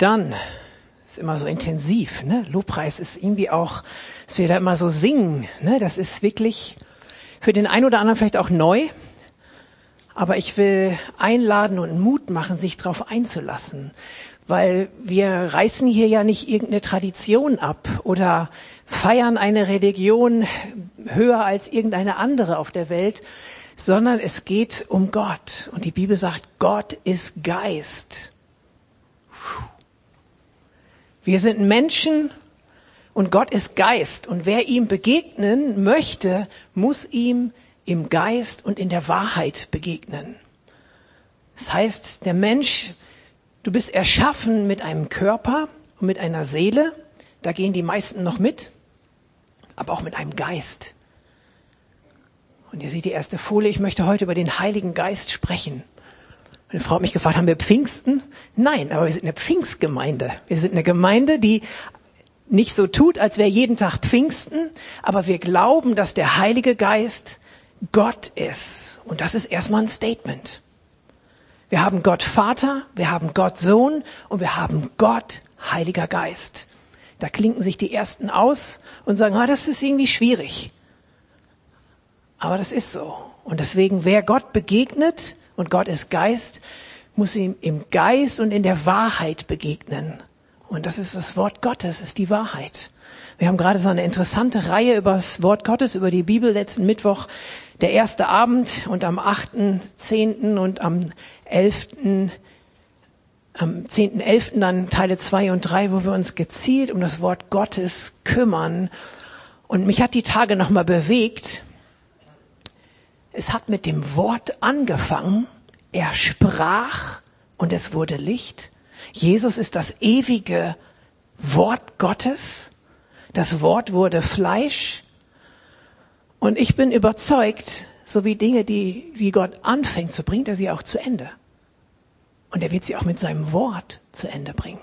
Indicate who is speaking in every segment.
Speaker 1: Dann ist immer so intensiv, ne? Lobpreis ist irgendwie auch, dass wir da immer so singen, ne? Das ist wirklich für den einen oder anderen vielleicht auch neu. Aber ich will einladen und Mut machen, sich darauf einzulassen. Weil wir reißen hier ja nicht irgendeine Tradition ab oder feiern eine Religion höher als irgendeine andere auf der Welt, sondern es geht um Gott. Und die Bibel sagt, Gott ist Geist. Wir sind Menschen und Gott ist Geist. Und wer ihm begegnen möchte, muss ihm im Geist und in der Wahrheit begegnen. Das heißt, der Mensch, du bist erschaffen mit einem Körper und mit einer Seele. Da gehen die meisten noch mit. Aber auch mit einem Geist. Und ihr seht die erste Folie. Ich möchte heute über den Heiligen Geist sprechen. Meine Frau hat mich gefragt, haben wir Pfingsten? Nein, aber wir sind eine Pfingstgemeinde. Wir sind eine Gemeinde, die nicht so tut, als wäre jeden Tag Pfingsten, aber wir glauben, dass der Heilige Geist Gott ist. Und das ist erstmal ein Statement. Wir haben Gott Vater, wir haben Gott Sohn und wir haben Gott Heiliger Geist. Da klinken sich die Ersten aus und sagen, ah, das ist irgendwie schwierig. Aber das ist so. Und deswegen, wer Gott begegnet, und Gott ist Geist, muss ihm im Geist und in der Wahrheit begegnen. Und das ist das Wort Gottes, ist die Wahrheit. Wir haben gerade so eine interessante Reihe über das Wort Gottes, über die Bibel letzten Mittwoch, der erste Abend und am 8.10. und am 11. Am 10.11. dann Teile 2 und 3, wo wir uns gezielt um das Wort Gottes kümmern. Und mich hat die Tage nochmal bewegt, es hat mit dem Wort angefangen. Er sprach und es wurde Licht. Jesus ist das ewige Wort Gottes. Das Wort wurde Fleisch. Und ich bin überzeugt, so wie Dinge, die, die Gott anfängt zu bringt er sie auch zu Ende. Und er wird sie auch mit seinem Wort zu Ende bringen.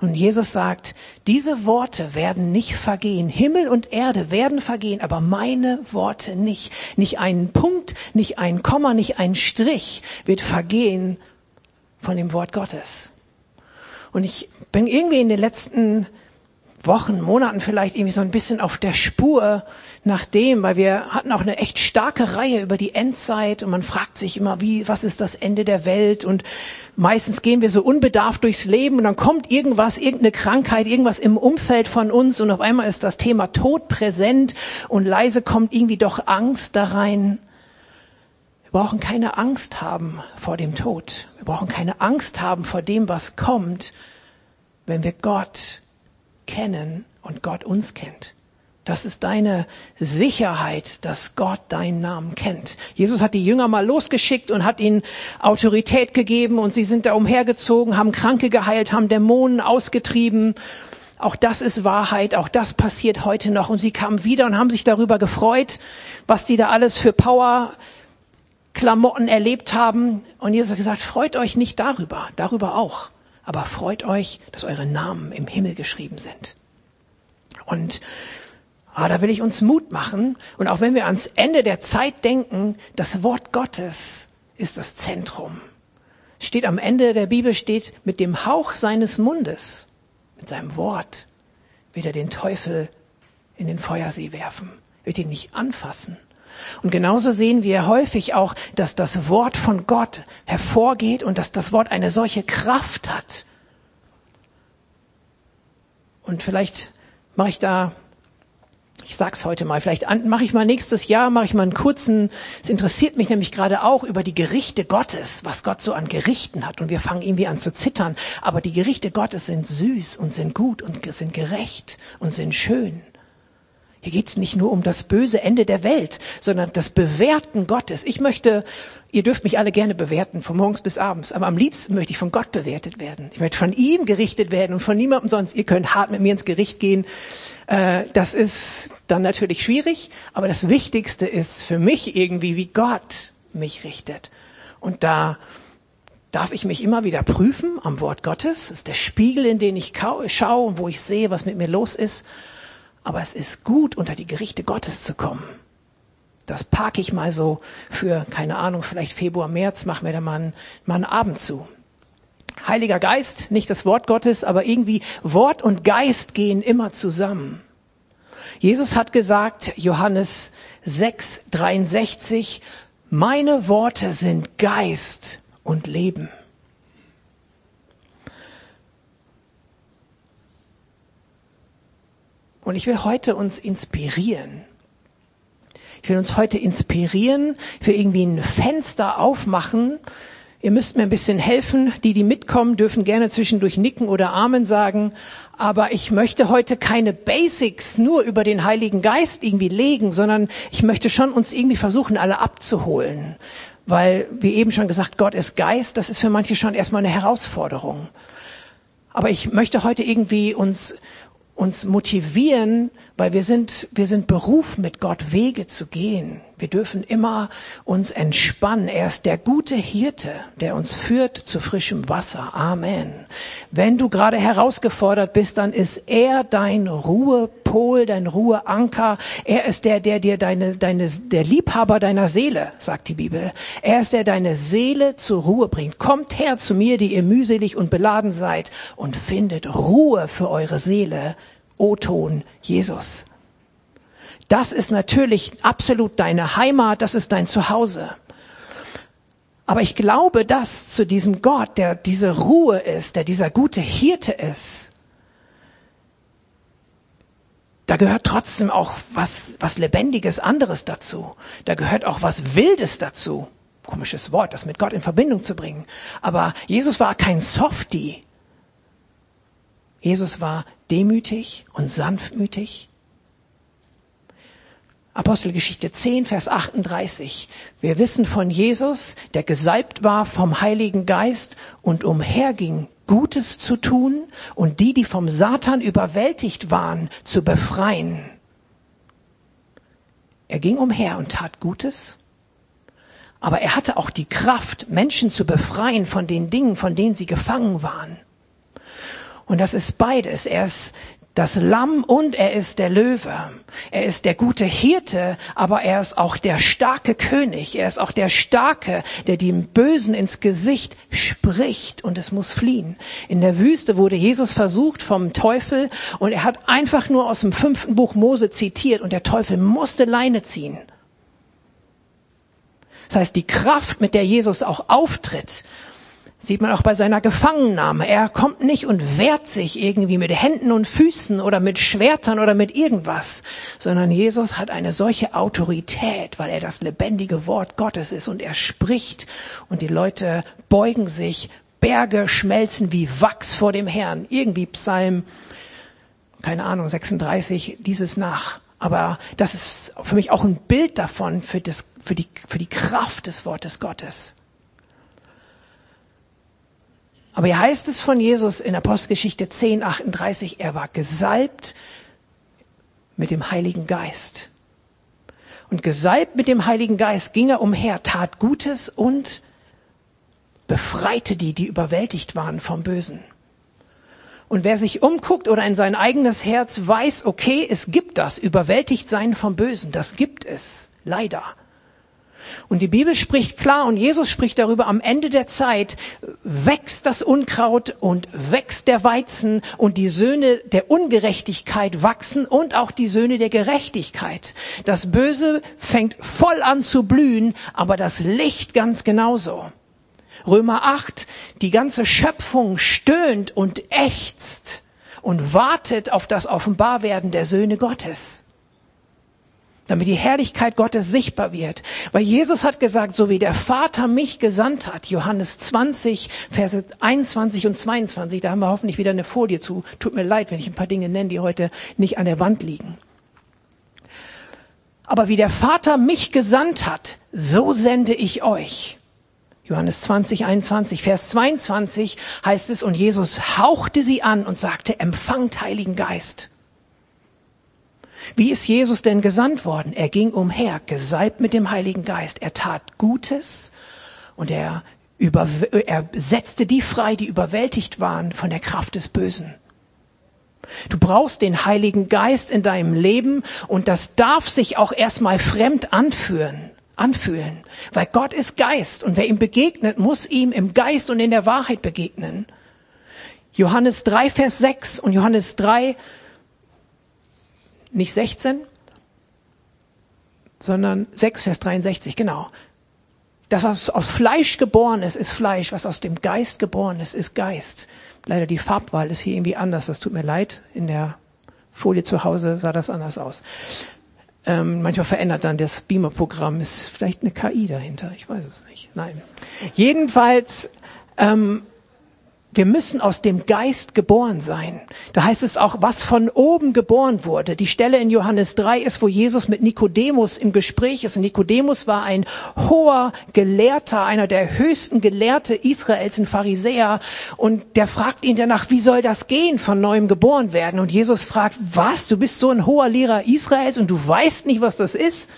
Speaker 1: Und Jesus sagt, diese Worte werden nicht vergehen. Himmel und Erde werden vergehen, aber meine Worte nicht. Nicht ein Punkt, nicht ein Komma, nicht ein Strich wird vergehen von dem Wort Gottes. Und ich bin irgendwie in den letzten Wochen, Monaten vielleicht irgendwie so ein bisschen auf der Spur nach dem, weil wir hatten auch eine echt starke Reihe über die Endzeit und man fragt sich immer, wie, was ist das Ende der Welt und meistens gehen wir so unbedarft durchs Leben und dann kommt irgendwas, irgendeine Krankheit, irgendwas im Umfeld von uns und auf einmal ist das Thema Tod präsent und leise kommt irgendwie doch Angst da rein. Wir brauchen keine Angst haben vor dem Tod. Wir brauchen keine Angst haben vor dem, was kommt, wenn wir Gott kennen und Gott uns kennt. Das ist deine Sicherheit, dass Gott deinen Namen kennt. Jesus hat die Jünger mal losgeschickt und hat ihnen Autorität gegeben und sie sind da umhergezogen, haben Kranke geheilt, haben Dämonen ausgetrieben. Auch das ist Wahrheit, auch das passiert heute noch. Und sie kamen wieder und haben sich darüber gefreut, was die da alles für Power Klamotten erlebt haben. Und Jesus hat gesagt, freut euch nicht darüber, darüber auch aber freut euch, dass eure Namen im Himmel geschrieben sind. Und ah, da will ich uns Mut machen. Und auch wenn wir ans Ende der Zeit denken, das Wort Gottes ist das Zentrum. Steht am Ende der Bibel steht, mit dem Hauch seines Mundes, mit seinem Wort, wird er den Teufel in den Feuersee werfen, wird ihn nicht anfassen. Und genauso sehen wir häufig auch, dass das Wort von Gott hervorgeht und dass das Wort eine solche Kraft hat. Und vielleicht mache ich da, ich sag's heute mal, vielleicht mache ich mal nächstes Jahr, mache ich mal einen kurzen, es interessiert mich nämlich gerade auch über die Gerichte Gottes, was Gott so an Gerichten hat. Und wir fangen irgendwie an zu zittern. Aber die Gerichte Gottes sind süß und sind gut und sind gerecht und sind schön. Hier geht's nicht nur um das böse Ende der Welt, sondern das Bewerten Gottes. Ich möchte, ihr dürft mich alle gerne bewerten, von morgens bis abends, aber am liebsten möchte ich von Gott bewertet werden. Ich möchte von ihm gerichtet werden und von niemandem sonst. Ihr könnt hart mit mir ins Gericht gehen. Äh, das ist dann natürlich schwierig, aber das Wichtigste ist für mich irgendwie, wie Gott mich richtet. Und da darf ich mich immer wieder prüfen am Wort Gottes. Das ist der Spiegel, in den ich schaue und wo ich sehe, was mit mir los ist. Aber es ist gut, unter die Gerichte Gottes zu kommen. Das parke ich mal so für, keine Ahnung, vielleicht Februar, März, machen wir da mal einen, mal einen Abend zu. Heiliger Geist, nicht das Wort Gottes, aber irgendwie Wort und Geist gehen immer zusammen. Jesus hat gesagt, Johannes 6, 63, meine Worte sind Geist und Leben. Und ich will heute uns inspirieren. Ich will uns heute inspirieren, für irgendwie ein Fenster aufmachen. Ihr müsst mir ein bisschen helfen. Die, die mitkommen, dürfen gerne zwischendurch nicken oder Amen sagen. Aber ich möchte heute keine Basics nur über den Heiligen Geist irgendwie legen, sondern ich möchte schon uns irgendwie versuchen, alle abzuholen. Weil, wie eben schon gesagt, Gott ist Geist. Das ist für manche schon erstmal eine Herausforderung. Aber ich möchte heute irgendwie uns uns motivieren, weil wir sind, wir sind berufen, mit Gott Wege zu gehen. Wir dürfen immer uns entspannen. Er ist der gute Hirte, der uns führt zu frischem Wasser. Amen. Wenn du gerade herausgefordert bist, dann ist er dein Ruhepol, dein Ruheanker. Er ist der, der dir deine, deine, der Liebhaber deiner Seele, sagt die Bibel. Er ist der deine Seele zur Ruhe bringt. Kommt her zu mir, die ihr mühselig und beladen seid und findet Ruhe für eure Seele. O-Ton Jesus. Das ist natürlich absolut deine Heimat, das ist dein Zuhause. Aber ich glaube, dass zu diesem Gott, der diese Ruhe ist, der dieser gute Hirte ist, da gehört trotzdem auch was, was Lebendiges anderes dazu. Da gehört auch was Wildes dazu. Komisches Wort, das mit Gott in Verbindung zu bringen. Aber Jesus war kein Softie. Jesus war demütig und sanftmütig. Apostelgeschichte 10, Vers 38. Wir wissen von Jesus, der gesalbt war vom Heiligen Geist und umherging, Gutes zu tun und die, die vom Satan überwältigt waren, zu befreien. Er ging umher und tat Gutes, aber er hatte auch die Kraft, Menschen zu befreien von den Dingen, von denen sie gefangen waren. Und das ist beides. Er ist das Lamm und er ist der Löwe. Er ist der gute Hirte, aber er ist auch der starke König. Er ist auch der Starke, der dem Bösen ins Gesicht spricht und es muss fliehen. In der Wüste wurde Jesus versucht vom Teufel und er hat einfach nur aus dem fünften Buch Mose zitiert und der Teufel musste Leine ziehen. Das heißt, die Kraft, mit der Jesus auch auftritt, Sieht man auch bei seiner Gefangennahme. Er kommt nicht und wehrt sich irgendwie mit Händen und Füßen oder mit Schwertern oder mit irgendwas, sondern Jesus hat eine solche Autorität, weil er das lebendige Wort Gottes ist und er spricht und die Leute beugen sich, Berge schmelzen wie Wachs vor dem Herrn. Irgendwie Psalm, keine Ahnung, 36, dieses nach. Aber das ist für mich auch ein Bild davon, für, das, für, die, für die Kraft des Wortes Gottes. Aber hier heißt es von Jesus in Apostelgeschichte 10, 38, er war gesalbt mit dem Heiligen Geist. Und gesalbt mit dem Heiligen Geist ging er umher, tat Gutes und befreite die, die überwältigt waren vom Bösen. Und wer sich umguckt oder in sein eigenes Herz weiß, okay, es gibt das, überwältigt sein vom Bösen, das gibt es, leider. Und die Bibel spricht klar und Jesus spricht darüber, am Ende der Zeit wächst das Unkraut und wächst der Weizen und die Söhne der Ungerechtigkeit wachsen und auch die Söhne der Gerechtigkeit. Das Böse fängt voll an zu blühen, aber das Licht ganz genauso. Römer 8, die ganze Schöpfung stöhnt und ächzt und wartet auf das Offenbarwerden der Söhne Gottes damit die Herrlichkeit Gottes sichtbar wird. Weil Jesus hat gesagt, so wie der Vater mich gesandt hat, Johannes 20, Verse 21 und 22, da haben wir hoffentlich wieder eine Folie zu. Tut mir leid, wenn ich ein paar Dinge nenne, die heute nicht an der Wand liegen. Aber wie der Vater mich gesandt hat, so sende ich euch. Johannes 20, 21, Vers 22 heißt es, und Jesus hauchte sie an und sagte, empfangt Heiligen Geist. Wie ist Jesus denn gesandt worden? Er ging umher, gesalbt mit dem Heiligen Geist. Er tat Gutes und er, über, er setzte die frei, die überwältigt waren von der Kraft des Bösen. Du brauchst den Heiligen Geist in deinem Leben und das darf sich auch erstmal fremd anführen. anfühlen. Weil Gott ist Geist und wer ihm begegnet, muss ihm im Geist und in der Wahrheit begegnen. Johannes 3, Vers 6 und Johannes 3, nicht 16, sondern 6, Vers 63, genau. Das, was aus Fleisch geboren ist, ist Fleisch. Was aus dem Geist geboren ist, ist Geist. Leider die Farbwahl ist hier irgendwie anders. Das tut mir leid. In der Folie zu Hause sah das anders aus. Ähm, manchmal verändert dann das Beamer-Programm. Ist vielleicht eine KI dahinter? Ich weiß es nicht. Nein. Jedenfalls ähm, wir müssen aus dem Geist geboren sein. Da heißt es auch, was von oben geboren wurde. Die Stelle in Johannes 3 ist, wo Jesus mit Nikodemus im Gespräch ist. Und Nikodemus war ein hoher Gelehrter, einer der höchsten Gelehrte Israels, ein Pharisäer. Und der fragt ihn danach, wie soll das gehen, von neuem geboren werden? Und Jesus fragt, was? Du bist so ein hoher Lehrer Israels und du weißt nicht, was das ist?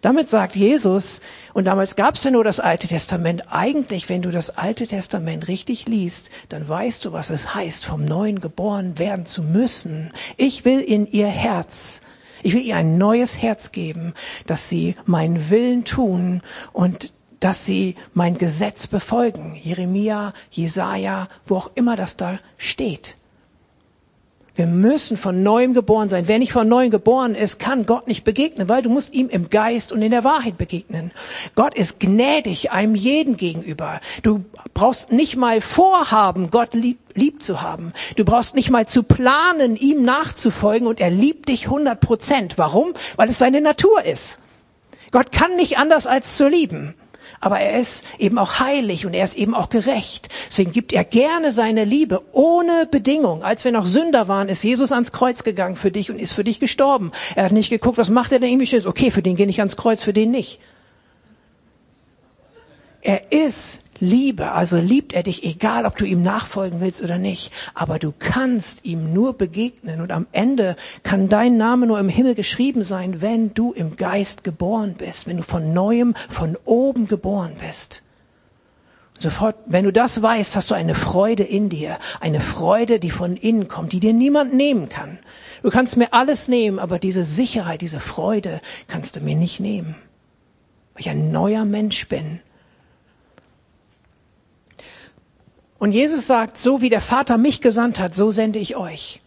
Speaker 1: Damit sagt Jesus, und damals gab es ja nur das Alte Testament, eigentlich, wenn du das Alte Testament richtig liest, dann weißt du, was es heißt, vom Neuen geboren werden zu müssen. Ich will in ihr Herz, ich will ihr ein neues Herz geben, dass sie meinen Willen tun und dass sie mein Gesetz befolgen. Jeremia, Jesaja, wo auch immer das da steht. Wir müssen von neuem geboren sein. Wer nicht von neuem geboren ist, kann Gott nicht begegnen, weil du musst ihm im Geist und in der Wahrheit begegnen. Gott ist gnädig einem jeden gegenüber. Du brauchst nicht mal vorhaben, Gott lieb, lieb zu haben. Du brauchst nicht mal zu planen, ihm nachzufolgen und er liebt dich 100 Prozent. Warum? Weil es seine Natur ist. Gott kann nicht anders als zu lieben aber er ist eben auch heilig und er ist eben auch gerecht. Deswegen gibt er gerne seine Liebe ohne Bedingung. Als wir noch Sünder waren, ist Jesus ans Kreuz gegangen für dich und ist für dich gestorben. Er hat nicht geguckt, was macht er denn irgendwie schön. Okay, für den gehe ich ans Kreuz, für den nicht. Er ist Liebe, also liebt er dich, egal ob du ihm nachfolgen willst oder nicht. Aber du kannst ihm nur begegnen und am Ende kann dein Name nur im Himmel geschrieben sein, wenn du im Geist geboren bist, wenn du von neuem, von oben geboren bist. Und sofort, wenn du das weißt, hast du eine Freude in dir, eine Freude, die von innen kommt, die dir niemand nehmen kann. Du kannst mir alles nehmen, aber diese Sicherheit, diese Freude kannst du mir nicht nehmen. Weil ich ein neuer Mensch bin Und Jesus sagt, so wie der Vater mich gesandt hat, so sende ich euch.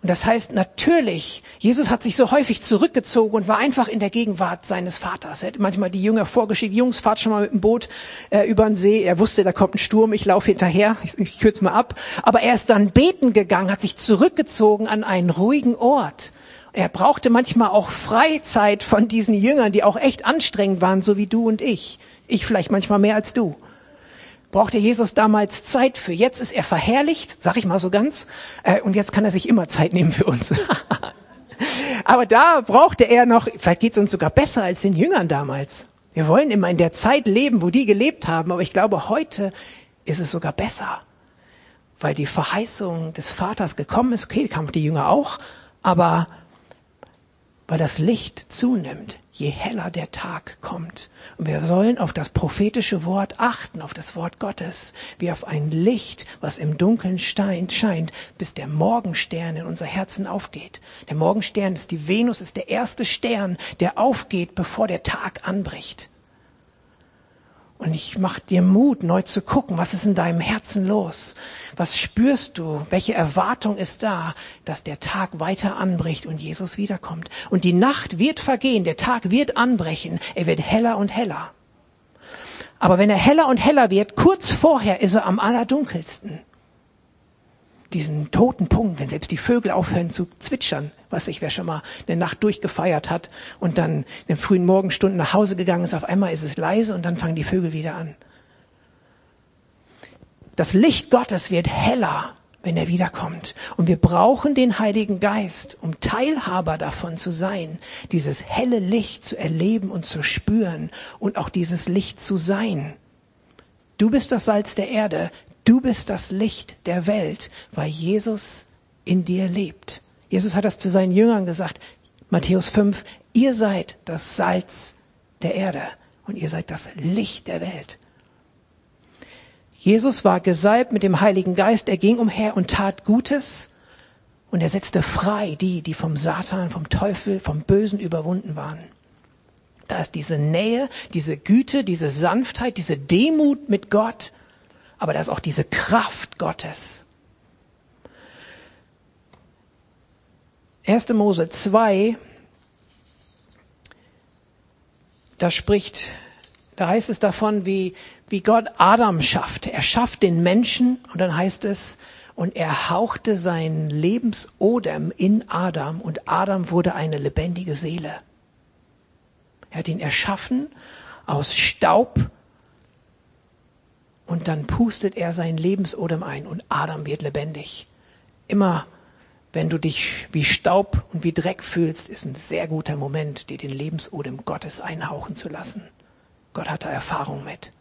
Speaker 1: Und das heißt natürlich, Jesus hat sich so häufig zurückgezogen und war einfach in der Gegenwart seines Vaters. Er hat manchmal die Jünger vorgeschickt, Jungs, fahrt schon mal mit dem Boot äh, über den See. Er wusste, da kommt ein Sturm, ich laufe hinterher, ich, ich kürze mal ab. Aber er ist dann beten gegangen, hat sich zurückgezogen an einen ruhigen Ort. Er brauchte manchmal auch Freizeit von diesen Jüngern, die auch echt anstrengend waren, so wie du und ich. Ich vielleicht manchmal mehr als du brauchte Jesus damals Zeit für. Jetzt ist er verherrlicht, sag ich mal so ganz, äh, und jetzt kann er sich immer Zeit nehmen für uns. Aber da brauchte er noch, vielleicht geht es uns sogar besser als den Jüngern damals. Wir wollen immer in der Zeit leben, wo die gelebt haben, aber ich glaube, heute ist es sogar besser, weil die Verheißung des Vaters gekommen ist. Okay, kamen die Jünger auch, aber weil das Licht zunimmt, je heller der Tag kommt. Und wir sollen auf das prophetische Wort achten, auf das Wort Gottes, wie auf ein Licht, was im Dunkeln Stein scheint, bis der Morgenstern in unser Herzen aufgeht. Der Morgenstern ist die Venus, ist der erste Stern, der aufgeht, bevor der Tag anbricht. Und ich mach dir Mut, neu zu gucken, was ist in deinem Herzen los? Was spürst du? Welche Erwartung ist da, dass der Tag weiter anbricht und Jesus wiederkommt? Und die Nacht wird vergehen, der Tag wird anbrechen, er wird heller und heller. Aber wenn er heller und heller wird, kurz vorher ist er am allerdunkelsten diesen toten Punkt, wenn selbst die Vögel aufhören zu zwitschern, was ich wer schon mal eine Nacht durchgefeiert hat und dann in den frühen Morgenstunden nach Hause gegangen ist, auf einmal ist es leise und dann fangen die Vögel wieder an. Das Licht Gottes wird heller, wenn er wiederkommt. Und wir brauchen den Heiligen Geist, um Teilhaber davon zu sein, dieses helle Licht zu erleben und zu spüren und auch dieses Licht zu sein. Du bist das Salz der Erde. Du bist das Licht der Welt, weil Jesus in dir lebt. Jesus hat das zu seinen Jüngern gesagt, Matthäus 5, ihr seid das Salz der Erde und ihr seid das Licht der Welt. Jesus war gesalbt mit dem Heiligen Geist, er ging umher und tat Gutes und er setzte frei die, die vom Satan, vom Teufel, vom Bösen überwunden waren. Da ist diese Nähe, diese Güte, diese Sanftheit, diese Demut mit Gott, aber da ist auch diese Kraft Gottes. 1. Mose 2, da spricht, da heißt es davon, wie, wie Gott Adam schafft. Er schafft den Menschen und dann heißt es, und er hauchte seinen Lebensodem in Adam und Adam wurde eine lebendige Seele. Er hat ihn erschaffen aus Staub und dann pustet er seinen Lebensodem ein und Adam wird lebendig. Immer wenn du dich wie Staub und wie Dreck fühlst, ist ein sehr guter Moment, dir den Lebensodem Gottes einhauchen zu lassen. Gott hat da Erfahrung mit.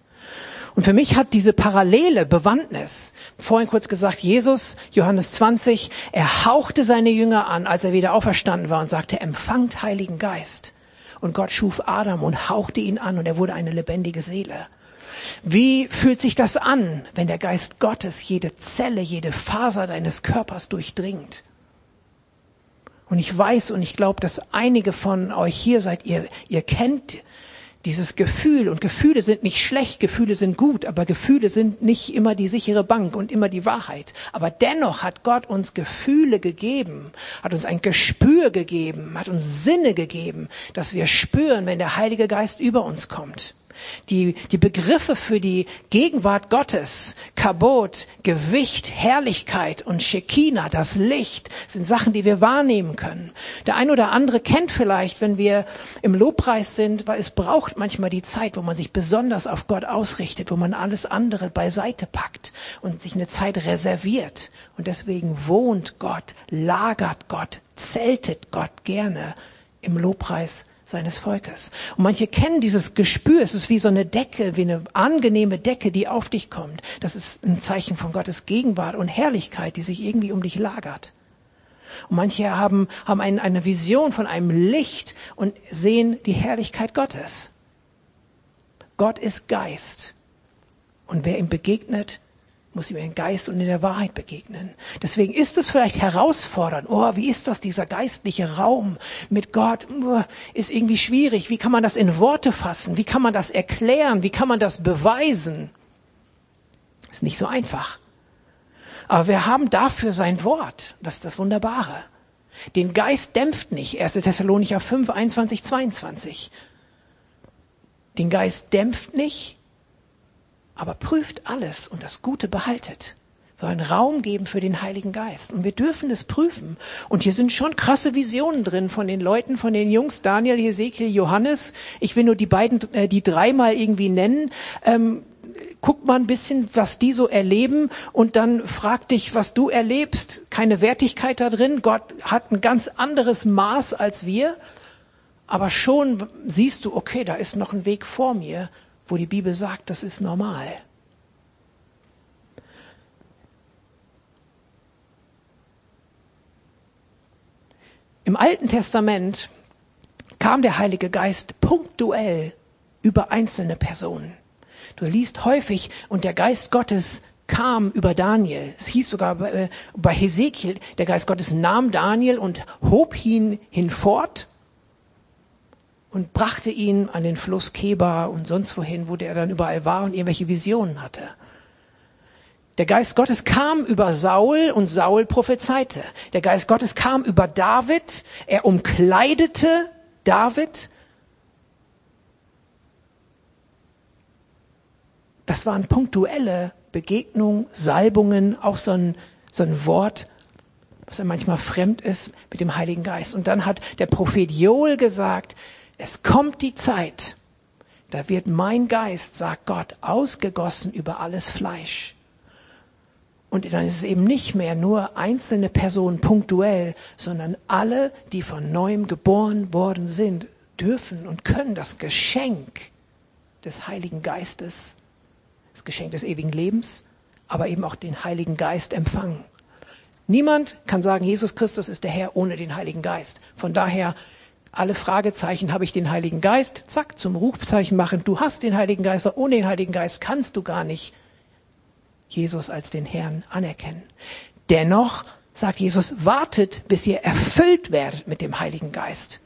Speaker 1: Und für mich hat diese parallele Bewandtnis, vorhin kurz gesagt, Jesus, Johannes 20, er hauchte seine Jünger an, als er wieder auferstanden war und sagte, empfangt Heiligen Geist. Und Gott schuf Adam und hauchte ihn an und er wurde eine lebendige Seele. Wie fühlt sich das an, wenn der Geist Gottes jede Zelle, jede Faser deines Körpers durchdringt? Und ich weiß und ich glaube, dass einige von euch hier seid, ihr, ihr kennt dieses Gefühl, und Gefühle sind nicht schlecht, Gefühle sind gut, aber Gefühle sind nicht immer die sichere Bank und immer die Wahrheit. Aber dennoch hat Gott uns Gefühle gegeben, hat uns ein Gespür gegeben, hat uns Sinne gegeben, dass wir spüren, wenn der Heilige Geist über uns kommt. Die, die Begriffe für die Gegenwart Gottes, Kabot, Gewicht, Herrlichkeit und Shekinah, das Licht, sind Sachen, die wir wahrnehmen können. Der ein oder andere kennt vielleicht, wenn wir im Lobpreis sind, weil es braucht manchmal die Zeit, wo man sich besonders auf Gott ausrichtet, wo man alles andere beiseite packt und sich eine Zeit reserviert. Und deswegen wohnt Gott, lagert Gott, zeltet Gott gerne im Lobpreis seines Volkes. Und manche kennen dieses Gespür. Es ist wie so eine Decke, wie eine angenehme Decke, die auf dich kommt. Das ist ein Zeichen von Gottes Gegenwart und Herrlichkeit, die sich irgendwie um dich lagert. Und manche haben, haben ein, eine Vision von einem Licht und sehen die Herrlichkeit Gottes. Gott ist Geist. Und wer ihm begegnet, muss ihm in Geist und in der Wahrheit begegnen. Deswegen ist es vielleicht herausfordernd. Oh, wie ist das, dieser geistliche Raum mit Gott? Oh, ist irgendwie schwierig. Wie kann man das in Worte fassen? Wie kann man das erklären? Wie kann man das beweisen? Ist nicht so einfach. Aber wir haben dafür sein Wort. Das ist das Wunderbare. Den Geist dämpft nicht. 1. Thessalonicher 5, 21, 22. Den Geist dämpft nicht, aber prüft alles und das Gute behaltet. Wir wollen Raum geben für den Heiligen Geist. Und wir dürfen es prüfen. Und hier sind schon krasse Visionen drin von den Leuten, von den Jungs, Daniel, Hesekiel, Johannes. Ich will nur die beiden, äh, die dreimal irgendwie nennen. Ähm, guck mal ein bisschen, was die so erleben und dann frag dich, was du erlebst. Keine Wertigkeit da drin. Gott hat ein ganz anderes Maß als wir. Aber schon siehst du, okay, da ist noch ein Weg vor mir wo die Bibel sagt, das ist normal. Im Alten Testament kam der Heilige Geist punktuell über einzelne Personen. Du liest häufig, und der Geist Gottes kam über Daniel. Es hieß sogar bei, äh, bei Hesekiel, der Geist Gottes nahm Daniel und hob ihn hinfort und brachte ihn an den Fluss Keba und sonst wohin, wo der dann überall war und irgendwelche Visionen hatte. Der Geist Gottes kam über Saul und Saul prophezeite. Der Geist Gottes kam über David, er umkleidete David. Das waren punktuelle Begegnungen, Salbungen, auch so ein, so ein Wort, was ja manchmal fremd ist mit dem Heiligen Geist. Und dann hat der Prophet Joel gesagt, es kommt die Zeit, da wird mein Geist, sagt Gott, ausgegossen über alles Fleisch. Und dann ist es eben nicht mehr nur einzelne Personen punktuell, sondern alle, die von neuem geboren worden sind, dürfen und können das Geschenk des Heiligen Geistes, das Geschenk des ewigen Lebens, aber eben auch den Heiligen Geist empfangen. Niemand kann sagen, Jesus Christus ist der Herr ohne den Heiligen Geist. Von daher alle Fragezeichen, habe ich den Heiligen Geist? Zack, zum Rufzeichen machen, du hast den Heiligen Geist, weil ohne den Heiligen Geist kannst du gar nicht Jesus als den Herrn anerkennen. Dennoch sagt Jesus, wartet, bis ihr erfüllt werdet mit dem Heiligen Geist.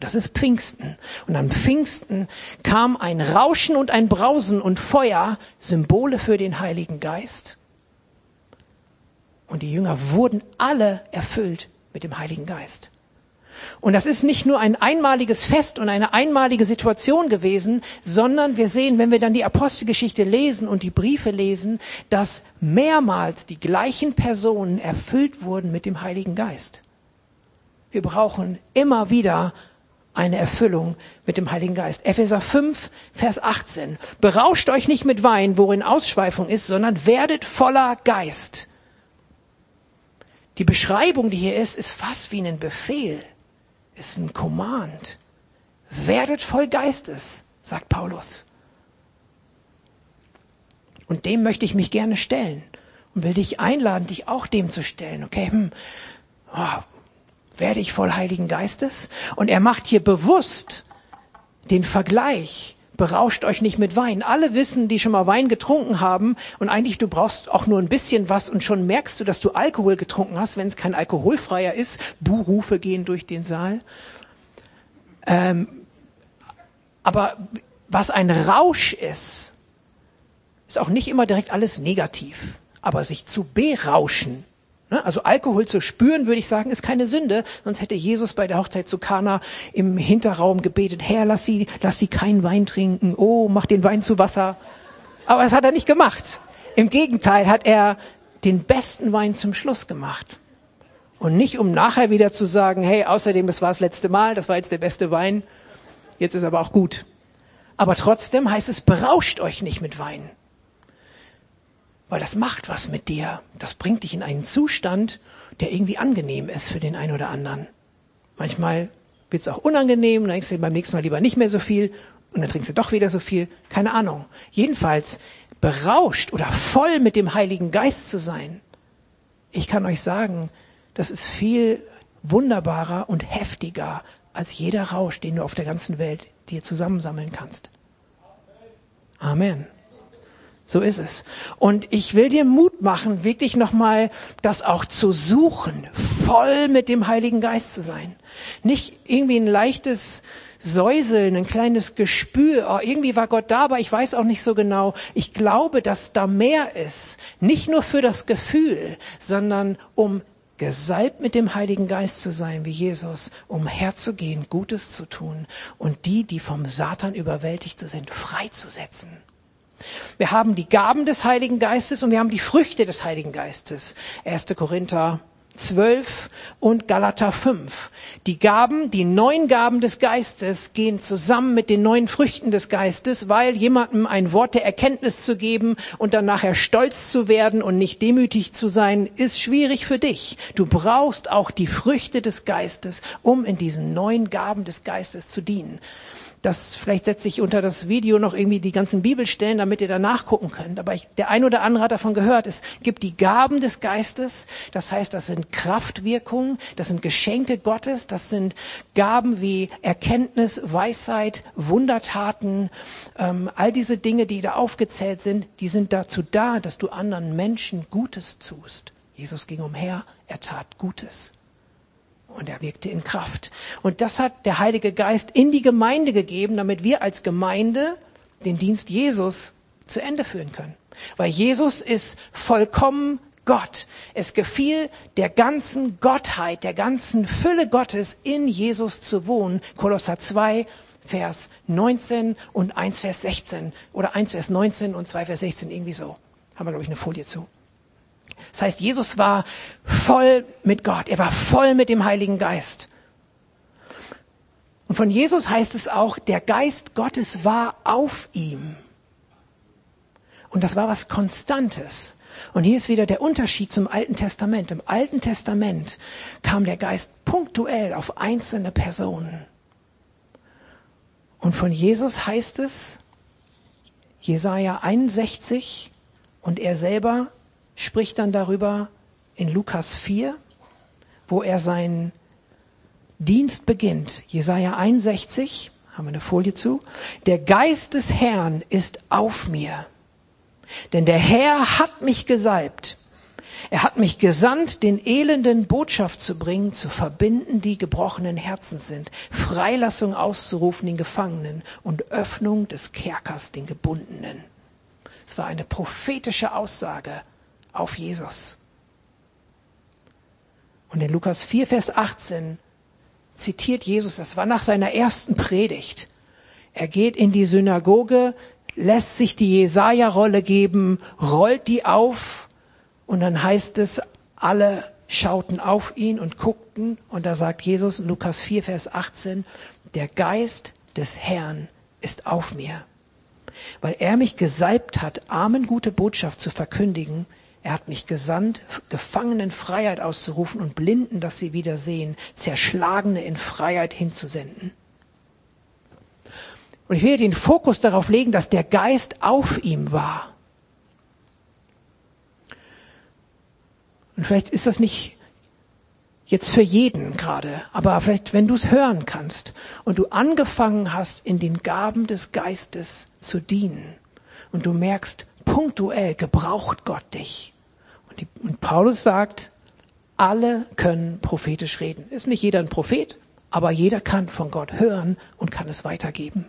Speaker 1: Das ist Pfingsten. Und am Pfingsten kam ein Rauschen und ein Brausen und Feuer, Symbole für den Heiligen Geist. Und die Jünger wurden alle erfüllt mit dem Heiligen Geist. Und das ist nicht nur ein einmaliges Fest und eine einmalige Situation gewesen, sondern wir sehen, wenn wir dann die Apostelgeschichte lesen und die Briefe lesen, dass mehrmals die gleichen Personen erfüllt wurden mit dem Heiligen Geist. Wir brauchen immer wieder eine Erfüllung mit dem Heiligen Geist. Epheser 5, Vers 18. Berauscht euch nicht mit Wein, worin Ausschweifung ist, sondern werdet voller Geist. Die Beschreibung, die hier ist, ist fast wie ein Befehl, ist ein Command. Werdet voll Geistes, sagt Paulus. Und dem möchte ich mich gerne stellen und will dich einladen, dich auch dem zu stellen. Okay, hm, oh, werde ich voll Heiligen Geistes? Und er macht hier bewusst den Vergleich. Berauscht euch nicht mit Wein. Alle wissen, die schon mal Wein getrunken haben, und eigentlich du brauchst auch nur ein bisschen was und schon merkst du, dass du Alkohol getrunken hast, wenn es kein alkoholfreier ist. Buhrufe gehen durch den Saal. Ähm, aber was ein Rausch ist, ist auch nicht immer direkt alles negativ. Aber sich zu berauschen? Also Alkohol zu spüren, würde ich sagen, ist keine Sünde. Sonst hätte Jesus bei der Hochzeit zu Kana im Hinterraum gebetet, Herr, lass sie, lass sie keinen Wein trinken. Oh, mach den Wein zu Wasser. Aber das hat er nicht gemacht. Im Gegenteil hat er den besten Wein zum Schluss gemacht. Und nicht um nachher wieder zu sagen, hey, außerdem, das war das letzte Mal, das war jetzt der beste Wein. Jetzt ist aber auch gut. Aber trotzdem heißt es, berauscht euch nicht mit Wein weil das macht was mit dir. Das bringt dich in einen Zustand, der irgendwie angenehm ist für den einen oder anderen. Manchmal wird es auch unangenehm, dann denkst du beim nächsten Mal lieber nicht mehr so viel und dann trinkst du doch wieder so viel. Keine Ahnung. Jedenfalls berauscht oder voll mit dem Heiligen Geist zu sein. Ich kann euch sagen, das ist viel wunderbarer und heftiger als jeder Rausch, den du auf der ganzen Welt dir zusammensammeln kannst. Amen. So ist es. Und ich will dir Mut machen, wirklich nochmal das auch zu suchen, voll mit dem Heiligen Geist zu sein. Nicht irgendwie ein leichtes Säuseln, ein kleines Gespür, oh, irgendwie war Gott da, aber ich weiß auch nicht so genau. Ich glaube, dass da mehr ist. Nicht nur für das Gefühl, sondern um gesalbt mit dem Heiligen Geist zu sein, wie Jesus, um herzugehen, Gutes zu tun und die, die vom Satan überwältigt sind, freizusetzen. Wir haben die Gaben des Heiligen Geistes und wir haben die Früchte des Heiligen Geistes. 1. Korinther 12 und Galater 5. Die Gaben, die neun Gaben des Geistes gehen zusammen mit den neun Früchten des Geistes, weil jemandem ein Wort der Erkenntnis zu geben und dann nachher stolz zu werden und nicht demütig zu sein, ist schwierig für dich. Du brauchst auch die Früchte des Geistes, um in diesen neun Gaben des Geistes zu dienen. Das vielleicht setze ich unter das Video noch irgendwie die ganzen Bibelstellen, damit ihr da nachgucken könnt. Aber ich, der ein oder andere hat davon gehört. Es gibt die Gaben des Geistes. Das heißt, das sind Kraftwirkungen, das sind Geschenke Gottes, das sind Gaben wie Erkenntnis, Weisheit, Wundertaten, ähm, all diese Dinge, die da aufgezählt sind, die sind dazu da, dass du anderen Menschen Gutes tust. Jesus ging umher, er tat Gutes und er wirkte in Kraft. Und das hat der Heilige Geist in die Gemeinde gegeben, damit wir als Gemeinde den Dienst Jesus zu Ende führen können. Weil Jesus ist vollkommen Gott. Es gefiel der ganzen Gottheit, der ganzen Fülle Gottes in Jesus zu wohnen. Kolosser 2, Vers 19 und 1 Vers 16 oder 1 Vers 19 und 2 Vers 16 irgendwie so. Haben wir glaube ich eine Folie zu. Das heißt, Jesus war voll mit Gott. Er war voll mit dem Heiligen Geist. Und von Jesus heißt es auch, der Geist Gottes war auf ihm. Und das war was Konstantes. Und hier ist wieder der Unterschied zum Alten Testament. Im Alten Testament kam der Geist punktuell auf einzelne Personen. Und von Jesus heißt es, Jesaja 61, und er selber spricht dann darüber in Lukas 4, wo er seinen Dienst beginnt. Jesaja 61, haben wir eine Folie zu. Der Geist des Herrn ist auf mir. Denn der Herr hat mich gesalbt. Er hat mich gesandt, den Elenden Botschaft zu bringen, zu verbinden, die gebrochenen Herzen sind, Freilassung auszurufen den Gefangenen und Öffnung des Kerkers den Gebundenen. Es war eine prophetische Aussage auf Jesus. Und in Lukas 4, Vers 18 zitiert Jesus, das war nach seiner ersten Predigt. Er geht in die Synagoge, lässt sich die Jesaja-Rolle geben, rollt die auf und dann heißt es, alle schauten auf ihn und guckten und da sagt Jesus in Lukas 4, Vers 18, der Geist des Herrn ist auf mir, weil er mich gesalbt hat, Armen gute Botschaft zu verkündigen. Er hat mich gesandt, Gefangenen Freiheit auszurufen und Blinden, dass sie wieder sehen, Zerschlagene in Freiheit hinzusenden. Und ich will den Fokus darauf legen, dass der Geist auf ihm war. Und vielleicht ist das nicht jetzt für jeden gerade, aber vielleicht, wenn du es hören kannst und du angefangen hast, in den Gaben des Geistes zu dienen und du merkst, punktuell gebraucht Gott dich. Und, die, und Paulus sagt, alle können prophetisch reden. Ist nicht jeder ein Prophet, aber jeder kann von Gott hören und kann es weitergeben.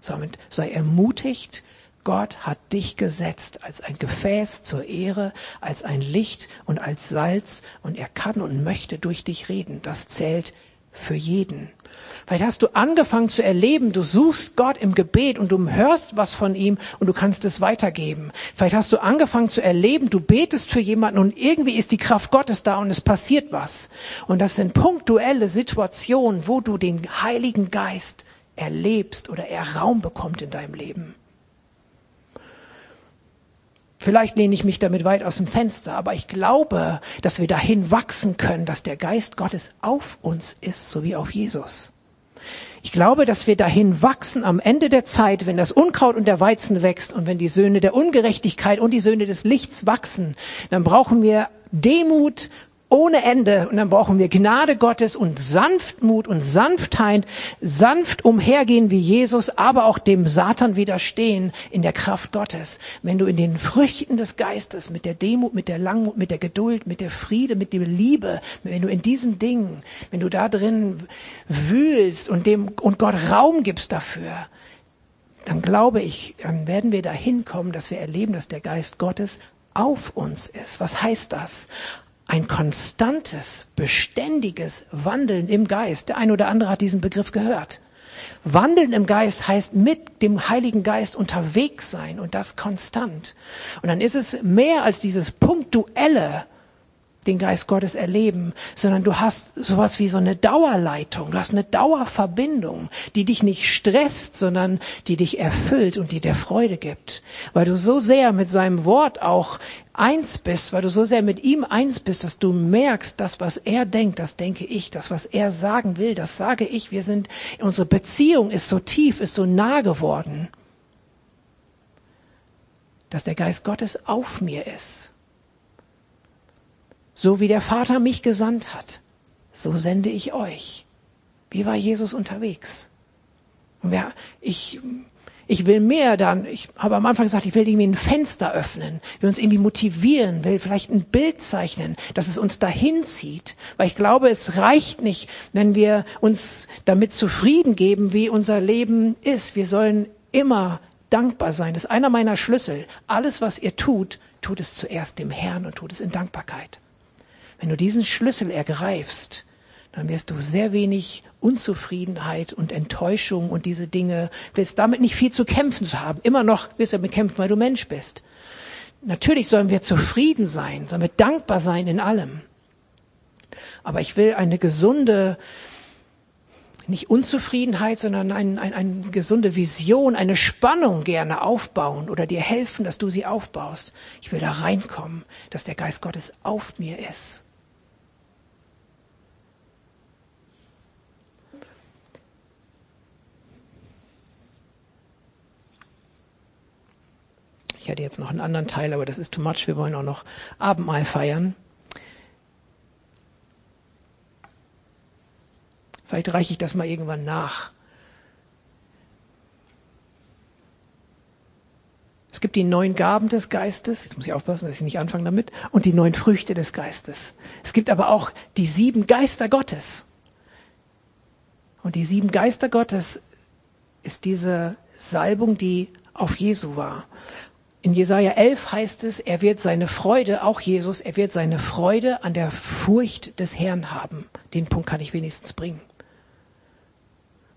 Speaker 1: Somit sei ermutigt, Gott hat dich gesetzt als ein Gefäß zur Ehre, als ein Licht und als Salz und er kann und möchte durch dich reden. Das zählt für jeden. Vielleicht hast du angefangen zu erleben, du suchst Gott im Gebet und du hörst was von ihm und du kannst es weitergeben. Vielleicht hast du angefangen zu erleben, du betest für jemanden und irgendwie ist die Kraft Gottes da und es passiert was. Und das sind punktuelle Situationen, wo du den Heiligen Geist erlebst oder er Raum bekommt in deinem Leben. Vielleicht lehne ich mich damit weit aus dem Fenster, aber ich glaube, dass wir dahin wachsen können, dass der Geist Gottes auf uns ist, so wie auf Jesus. Ich glaube, dass wir dahin wachsen am Ende der Zeit, wenn das Unkraut und der Weizen wächst und wenn die Söhne der Ungerechtigkeit und die Söhne des Lichts wachsen, dann brauchen wir Demut ohne Ende. Und dann brauchen wir Gnade Gottes und Sanftmut und Sanftheit, sanft umhergehen wie Jesus, aber auch dem Satan widerstehen in der Kraft Gottes. Wenn du in den Früchten des Geistes, mit der Demut, mit der Langmut, mit der Geduld, mit der Friede, mit der Liebe, wenn du in diesen Dingen, wenn du da drin wühlst und dem, und Gott Raum gibst dafür, dann glaube ich, dann werden wir dahin kommen, dass wir erleben, dass der Geist Gottes auf uns ist. Was heißt das? Ein konstantes, beständiges Wandeln im Geist. Der eine oder andere hat diesen Begriff gehört. Wandeln im Geist heißt mit dem Heiligen Geist unterwegs sein und das konstant. Und dann ist es mehr als dieses punktuelle den Geist Gottes erleben, sondern du hast sowas wie so eine Dauerleitung, du hast eine Dauerverbindung, die dich nicht stresst, sondern die dich erfüllt und die dir Freude gibt, weil du so sehr mit seinem Wort auch eins bist, weil du so sehr mit ihm eins bist, dass du merkst, das, was er denkt, das denke ich, das, was er sagen will, das sage ich. Wir sind, unsere Beziehung ist so tief, ist so nah geworden, dass der Geist Gottes auf mir ist so wie der Vater mich gesandt hat, so sende ich euch. Wie war Jesus unterwegs? Und wer, ich, ich will mehr dann, ich habe am Anfang gesagt, ich will irgendwie ein Fenster öffnen, will uns irgendwie motivieren, will vielleicht ein Bild zeichnen, dass es uns dahin zieht. Weil ich glaube, es reicht nicht, wenn wir uns damit zufrieden geben, wie unser Leben ist. Wir sollen immer dankbar sein. Das ist einer meiner Schlüssel. Alles, was ihr tut, tut es zuerst dem Herrn und tut es in Dankbarkeit. Wenn du diesen Schlüssel ergreifst, dann wirst du sehr wenig Unzufriedenheit und Enttäuschung und diese Dinge, wirst damit nicht viel zu kämpfen zu haben. Immer noch wirst du damit kämpfen, weil du Mensch bist. Natürlich sollen wir zufrieden sein, sollen wir dankbar sein in allem. Aber ich will eine gesunde nicht Unzufriedenheit, sondern eine ein, ein gesunde Vision, eine Spannung gerne aufbauen oder dir helfen, dass du sie aufbaust. Ich will da reinkommen, dass der Geist Gottes auf mir ist. Ich hätte jetzt noch einen anderen Teil, aber das ist too much. Wir wollen auch noch Abendmahl feiern. Vielleicht reiche ich das mal irgendwann nach. gibt die neun Gaben des Geistes, jetzt muss ich aufpassen, dass ich nicht anfange damit, und die neun Früchte des Geistes. Es gibt aber auch die sieben Geister Gottes. Und die sieben Geister Gottes ist diese Salbung, die auf Jesu war. In Jesaja 11 heißt es, er wird seine Freude, auch Jesus, er wird seine Freude an der Furcht des Herrn haben. Den Punkt kann ich wenigstens bringen.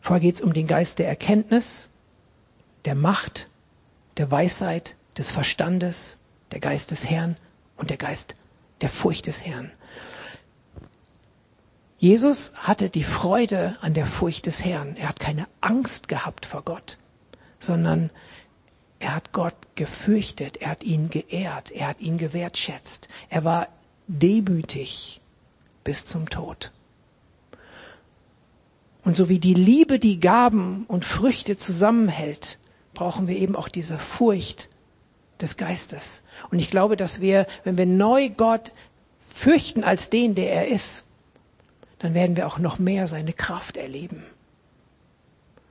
Speaker 1: Vorher geht es um den Geist der Erkenntnis, der Macht, der Weisheit, des Verstandes, der Geist des Herrn und der Geist der Furcht des Herrn. Jesus hatte die Freude an der Furcht des Herrn. Er hat keine Angst gehabt vor Gott, sondern er hat Gott gefürchtet, er hat ihn geehrt, er hat ihn gewertschätzt. Er war demütig bis zum Tod. Und so wie die Liebe die Gaben und Früchte zusammenhält, brauchen wir eben auch diese Furcht des Geistes. Und ich glaube, dass wir, wenn wir neu Gott fürchten als den, der er ist, dann werden wir auch noch mehr seine Kraft erleben.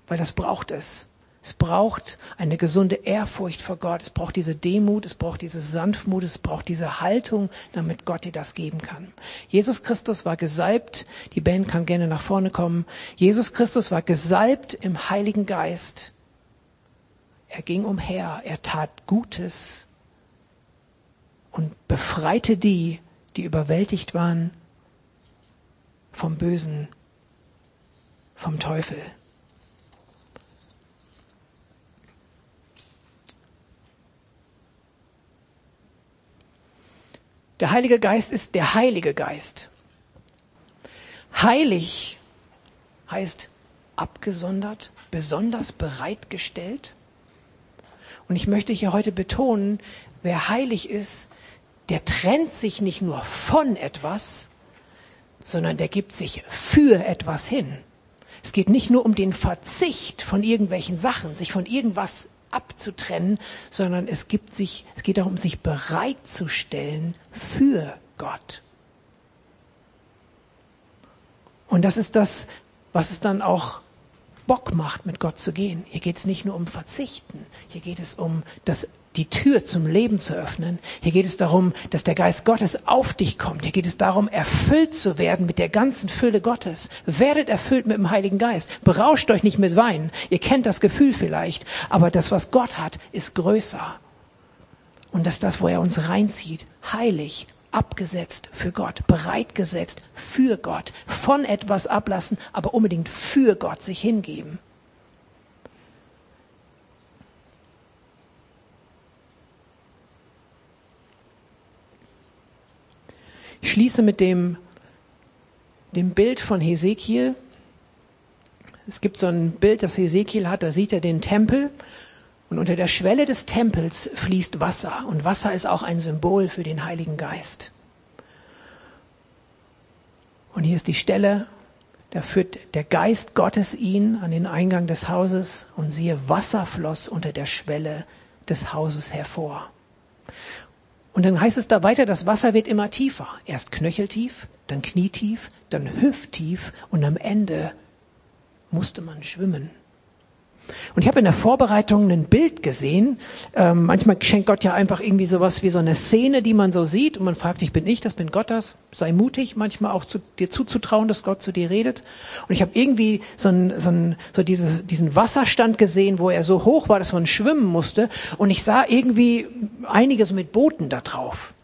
Speaker 1: Weil das braucht es. Es braucht eine gesunde Ehrfurcht vor Gott. Es braucht diese Demut, es braucht diese Sanftmut, es braucht diese Haltung, damit Gott dir das geben kann. Jesus Christus war gesalbt. Die Band kann gerne nach vorne kommen. Jesus Christus war gesalbt im Heiligen Geist. Er ging umher, er tat Gutes und befreite die, die überwältigt waren vom Bösen, vom Teufel. Der Heilige Geist ist der Heilige Geist. Heilig heißt abgesondert, besonders bereitgestellt. Und ich möchte hier heute betonen, wer heilig ist, der trennt sich nicht nur von etwas, sondern der gibt sich für etwas hin. Es geht nicht nur um den Verzicht von irgendwelchen Sachen, sich von irgendwas abzutrennen, sondern es gibt sich, es geht darum, sich bereitzustellen für Gott. Und das ist das, was es dann auch Bock macht, mit Gott zu gehen. Hier geht es nicht nur um Verzichten, hier geht es um das die Tür zum Leben zu öffnen. Hier geht es darum, dass der Geist Gottes auf dich kommt. Hier geht es darum, erfüllt zu werden mit der ganzen Fülle Gottes. Werdet erfüllt mit dem Heiligen Geist. Berauscht euch nicht mit Wein. Ihr kennt das Gefühl vielleicht. Aber das, was Gott hat, ist größer. Und das ist das, wo er uns reinzieht. Heilig, abgesetzt für Gott, bereitgesetzt für Gott, von etwas ablassen, aber unbedingt für Gott sich hingeben. Ich schließe mit dem, dem Bild von Hesekiel. Es gibt so ein Bild, das Hesekiel hat, da sieht er den Tempel und unter der Schwelle des Tempels fließt Wasser. Und Wasser ist auch ein Symbol für den Heiligen Geist. Und hier ist die Stelle, da führt der Geist Gottes ihn an den Eingang des Hauses und siehe, Wasser floss unter der Schwelle des Hauses hervor. Und dann heißt es da weiter, das Wasser wird immer tiefer. Erst knöcheltief, dann knietief, dann hüfttief und am Ende musste man schwimmen. Und ich habe in der Vorbereitung ein Bild gesehen. Ähm, manchmal schenkt Gott ja einfach irgendwie sowas wie so eine Szene, die man so sieht und man fragt, ich bin ich, das bin Gott das. Sei mutig, manchmal auch zu, dir zuzutrauen, dass Gott zu dir redet. Und ich habe irgendwie so, ein, so, ein, so dieses, diesen Wasserstand gesehen, wo er so hoch war, dass man schwimmen musste. Und ich sah irgendwie einige so mit Booten da drauf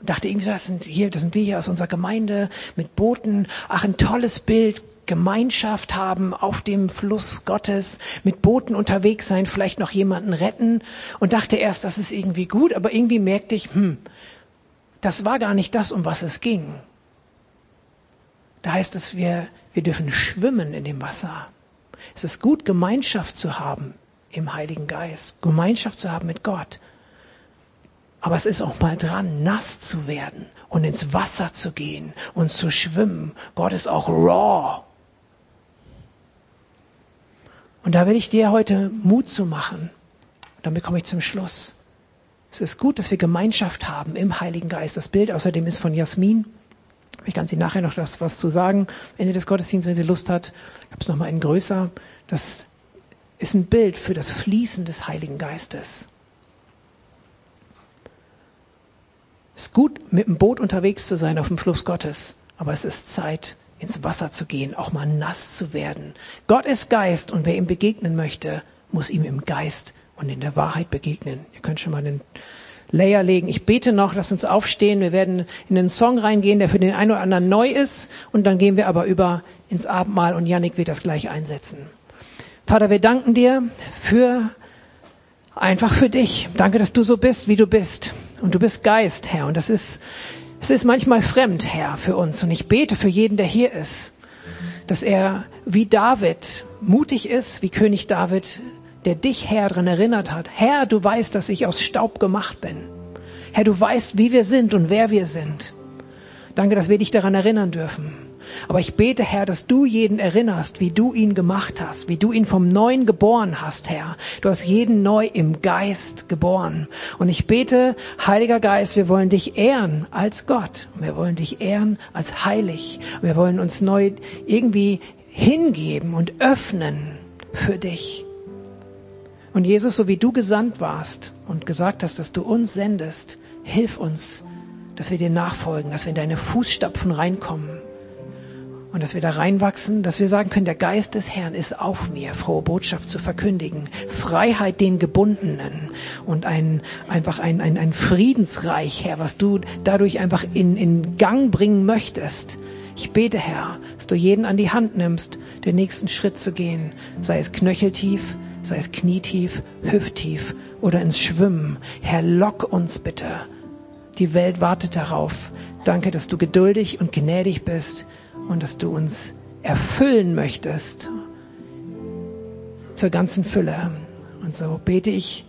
Speaker 1: und dachte irgendwie, das sind hier, das sind wir hier aus unserer Gemeinde mit Booten. Ach, ein tolles Bild. Gemeinschaft haben auf dem Fluss Gottes, mit Booten unterwegs sein, vielleicht noch jemanden retten und dachte erst, das ist irgendwie gut, aber irgendwie merkte ich, hm, das war gar nicht das, um was es ging. Da heißt es, wir, wir dürfen schwimmen in dem Wasser. Es ist gut, Gemeinschaft zu haben im Heiligen Geist, Gemeinschaft zu haben mit Gott. Aber es ist auch mal dran, nass zu werden und ins Wasser zu gehen und zu schwimmen. Gott ist auch raw. Und da will ich dir heute Mut zu machen. Damit komme ich zum Schluss. Es ist gut, dass wir Gemeinschaft haben im Heiligen Geist. Das Bild außerdem ist von Jasmin. Ich kann sie nachher noch das, was zu sagen. Ende des Gottesdienstes, wenn sie Lust hat. Ich habe es nochmal in größer. Das ist ein Bild für das Fließen des Heiligen Geistes. Es ist gut, mit dem Boot unterwegs zu sein auf dem Fluss Gottes, aber es ist Zeit, ins Wasser zu gehen, auch mal nass zu werden. Gott ist Geist und wer ihm begegnen möchte, muss ihm im Geist und in der Wahrheit begegnen. Ihr könnt schon mal den Layer legen. Ich bete noch, lass uns aufstehen. Wir werden in den Song reingehen, der für den einen oder anderen neu ist. Und dann gehen wir aber über ins Abendmahl und Yannick wird das gleich einsetzen. Vater, wir danken dir für einfach für dich. Danke, dass du so bist, wie du bist. Und du bist Geist, Herr. Und das ist, es ist manchmal fremd, Herr, für uns. Und ich bete für jeden, der hier ist, dass er wie David mutig ist, wie König David, der dich, Herr, daran erinnert hat. Herr, du weißt, dass ich aus Staub gemacht bin. Herr, du weißt, wie wir sind und wer wir sind. Danke, dass wir dich daran erinnern dürfen. Aber ich bete, Herr, dass du jeden erinnerst, wie du ihn gemacht hast, wie du ihn vom Neuen geboren hast, Herr. Du hast jeden neu im Geist geboren. Und ich bete, Heiliger Geist, wir wollen dich ehren als Gott. Wir wollen dich ehren als heilig. Wir wollen uns neu irgendwie hingeben und öffnen für dich. Und Jesus, so wie du gesandt warst und gesagt hast, dass du uns sendest, hilf uns, dass wir dir nachfolgen, dass wir in deine Fußstapfen reinkommen und dass wir da reinwachsen, dass wir sagen können, der Geist des Herrn ist auf mir, frohe Botschaft zu verkündigen, Freiheit den Gebundenen und ein, einfach ein, ein, ein Friedensreich, Herr, was du dadurch einfach in, in Gang bringen möchtest. Ich bete, Herr, dass du jeden an die Hand nimmst, den nächsten Schritt zu gehen, sei es knöcheltief, sei es knietief, hüfttief oder ins Schwimmen. Herr, lock uns bitte. Die Welt wartet darauf. Danke, dass du geduldig und gnädig bist und dass du uns erfüllen möchtest zur ganzen Fülle. Und so bete ich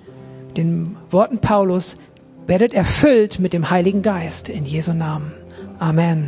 Speaker 1: den Worten Paulus, werdet erfüllt mit dem Heiligen Geist in Jesu Namen. Amen.